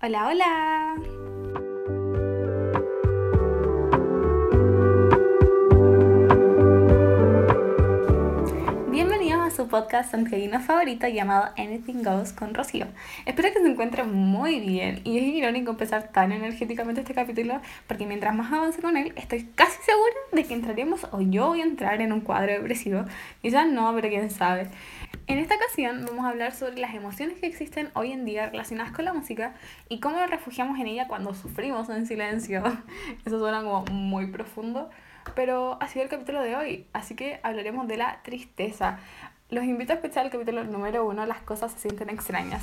Hola, hola. Podcast santiaguino favorito llamado Anything Goes con Rocío. Espero que se encuentren muy bien y es irónico empezar tan energéticamente este capítulo porque mientras más avance con él estoy casi segura de que entraremos o yo voy a entrar en un cuadro depresivo. Quizás no, pero quién sabe. En esta ocasión vamos a hablar sobre las emociones que existen hoy en día relacionadas con la música y cómo nos refugiamos en ella cuando sufrimos en silencio. Eso suena como muy profundo, pero ha sido el capítulo de hoy, así que hablaremos de la tristeza. Los invito a escuchar el capítulo número uno, Las cosas se sienten extrañas.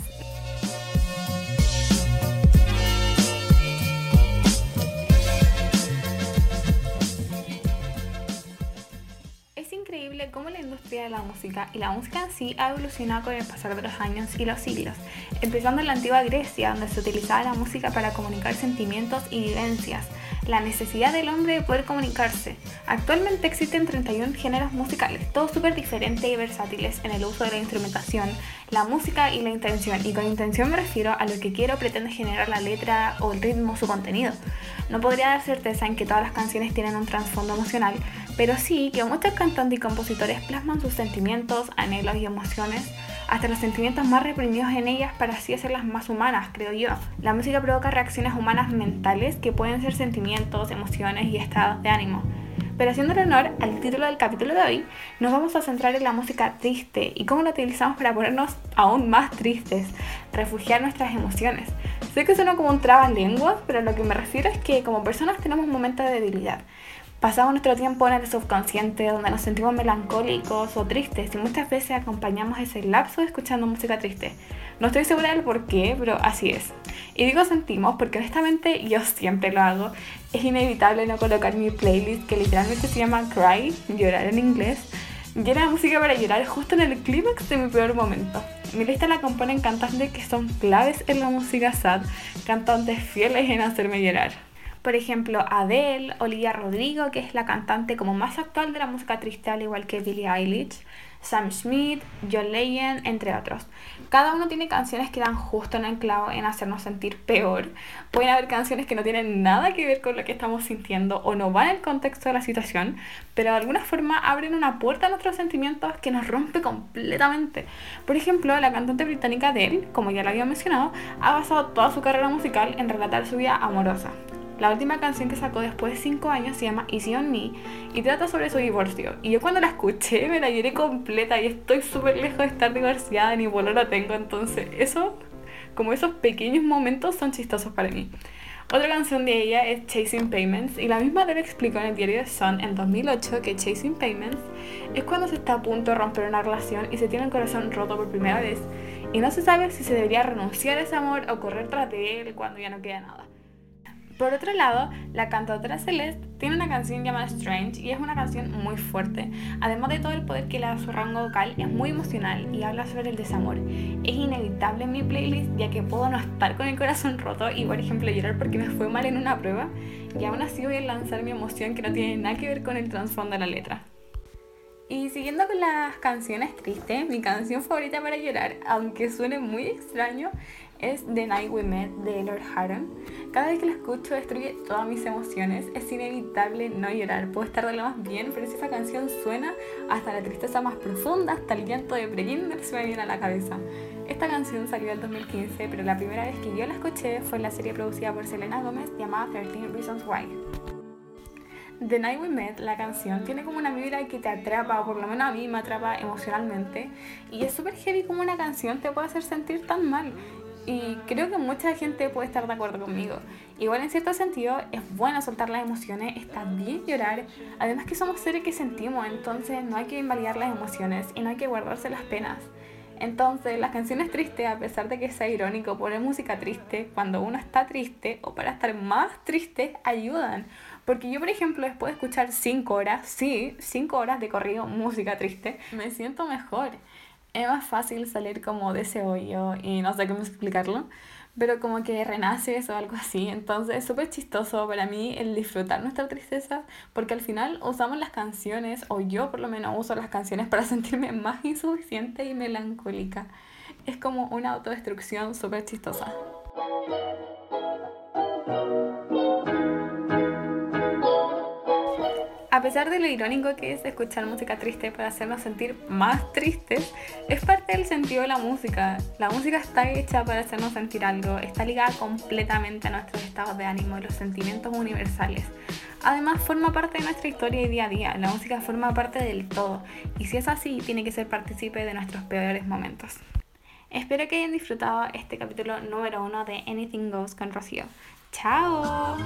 cómo la industria de la música y la música en sí ha evolucionado con el pasar de los años y los siglos, empezando en la antigua Grecia, donde se utilizaba la música para comunicar sentimientos y vivencias, la necesidad del hombre de poder comunicarse. Actualmente existen 31 géneros musicales, todos súper diferentes y versátiles en el uso de la instrumentación, la música y la intención, y con intención me refiero a lo que quiero pretende generar la letra o el ritmo, su contenido. No podría dar certeza en que todas las canciones tienen un trasfondo emocional, pero sí que muchos cantantes y compositores plasman sus sentimientos, anhelos y emociones, hasta los sentimientos más reprimidos en ellas para así hacerlas más humanas, creo yo. La música provoca reacciones humanas mentales que pueden ser sentimientos, emociones y estados de ánimo. Pero haciendo honor al título del capítulo de hoy, nos vamos a centrar en la música triste y cómo la utilizamos para ponernos aún más tristes, refugiar nuestras emociones. Sé que suena como un trabas lenguas, pero lo que me refiero es que como personas tenemos un momento de debilidad Pasamos nuestro tiempo en el subconsciente donde nos sentimos melancólicos o tristes y muchas veces acompañamos ese lapso escuchando música triste. No estoy segura del por qué, pero así es. Y digo sentimos porque honestamente yo siempre lo hago. Es inevitable no colocar mi playlist que literalmente se llama Cry, llorar en inglés, llena de música para llorar justo en el clímax de mi peor momento. Mi lista la componen cantantes que son claves en la música sad, cantantes fieles en hacerme llorar. Por ejemplo, Adele, Olivia Rodrigo, que es la cantante como más actual de la música triste, al igual que Billie Eilish, Sam Smith, John Legend, entre otros. Cada uno tiene canciones que dan justo en el en hacernos sentir peor. Pueden haber canciones que no tienen nada que ver con lo que estamos sintiendo o no van en el contexto de la situación, pero de alguna forma abren una puerta a nuestros sentimientos que nos rompe completamente. Por ejemplo, la cantante británica Adele, como ya lo había mencionado, ha basado toda su carrera musical en relatar su vida amorosa. La última canción que sacó después de 5 años se llama Easy on Me y trata sobre su divorcio. Y yo cuando la escuché me la lloré completa y estoy súper lejos de estar divorciada, ni lo tengo. Entonces, eso, como esos pequeños momentos son chistosos para mí. Otra canción de ella es Chasing Payments y la misma debe explicó en el diario The Sun en 2008 que Chasing Payments es cuando se está a punto de romper una relación y se tiene el corazón roto por primera vez y no se sabe si se debería renunciar a ese amor o correr tras de él cuando ya no queda nada. Por otro lado, la cantautora Celeste tiene una canción llamada Strange y es una canción muy fuerte. Además de todo el poder que le da su rango vocal, es muy emocional y habla sobre el desamor. Es inevitable en mi playlist ya que puedo no estar con el corazón roto y por ejemplo llorar porque me fue mal en una prueba y aún así voy a lanzar mi emoción que no tiene nada que ver con el trasfondo de la letra. Y siguiendo con las canciones tristes, mi canción favorita para llorar, aunque suene muy extraño, es The Night We Met de Lord Haran. Cada vez que la escucho destruye todas mis emociones. Es inevitable no llorar. Puedo estar de lo más bien, pero si esa canción suena, hasta la tristeza más profunda, hasta el llanto de Breginder se me viene a la cabeza. Esta canción salió en 2015, pero la primera vez que yo la escuché fue en la serie producida por Selena Gomez llamada 13 Reasons Why. The Night We Met, la canción, tiene como una vibra que te atrapa, o por lo menos a mí me atrapa emocionalmente. Y es súper heavy como una canción te puede hacer sentir tan mal. Y creo que mucha gente puede estar de acuerdo conmigo. Igual en cierto sentido es bueno soltar las emociones, está bien llorar. Además que somos seres que sentimos, entonces no hay que invalidar las emociones y no hay que guardarse las penas. Entonces las canciones tristes, a pesar de que sea irónico poner música triste, cuando uno está triste o para estar más triste, ayudan. Porque yo, por ejemplo, después de escuchar 5 horas, sí, 5 horas de corrido música triste, me siento mejor es más fácil salir como de ese hoyo y no sé cómo explicarlo, pero como que renaces o algo así. Entonces es súper chistoso para mí el disfrutar nuestra tristeza porque al final usamos las canciones, o yo por lo menos uso las canciones para sentirme más insuficiente y melancólica. Es como una autodestrucción súper chistosa. Pesar de lo irónico que es escuchar música triste para hacernos sentir más tristes, es parte del sentido de la música. La música está hecha para hacernos sentir algo, está ligada completamente a nuestros estados de ánimo, los sentimientos universales. Además, forma parte de nuestra historia y día a día. La música forma parte del todo, y si es así, tiene que ser partícipe de nuestros peores momentos. Espero que hayan disfrutado este capítulo número uno de Anything Goes con Rocío. ¡Chao!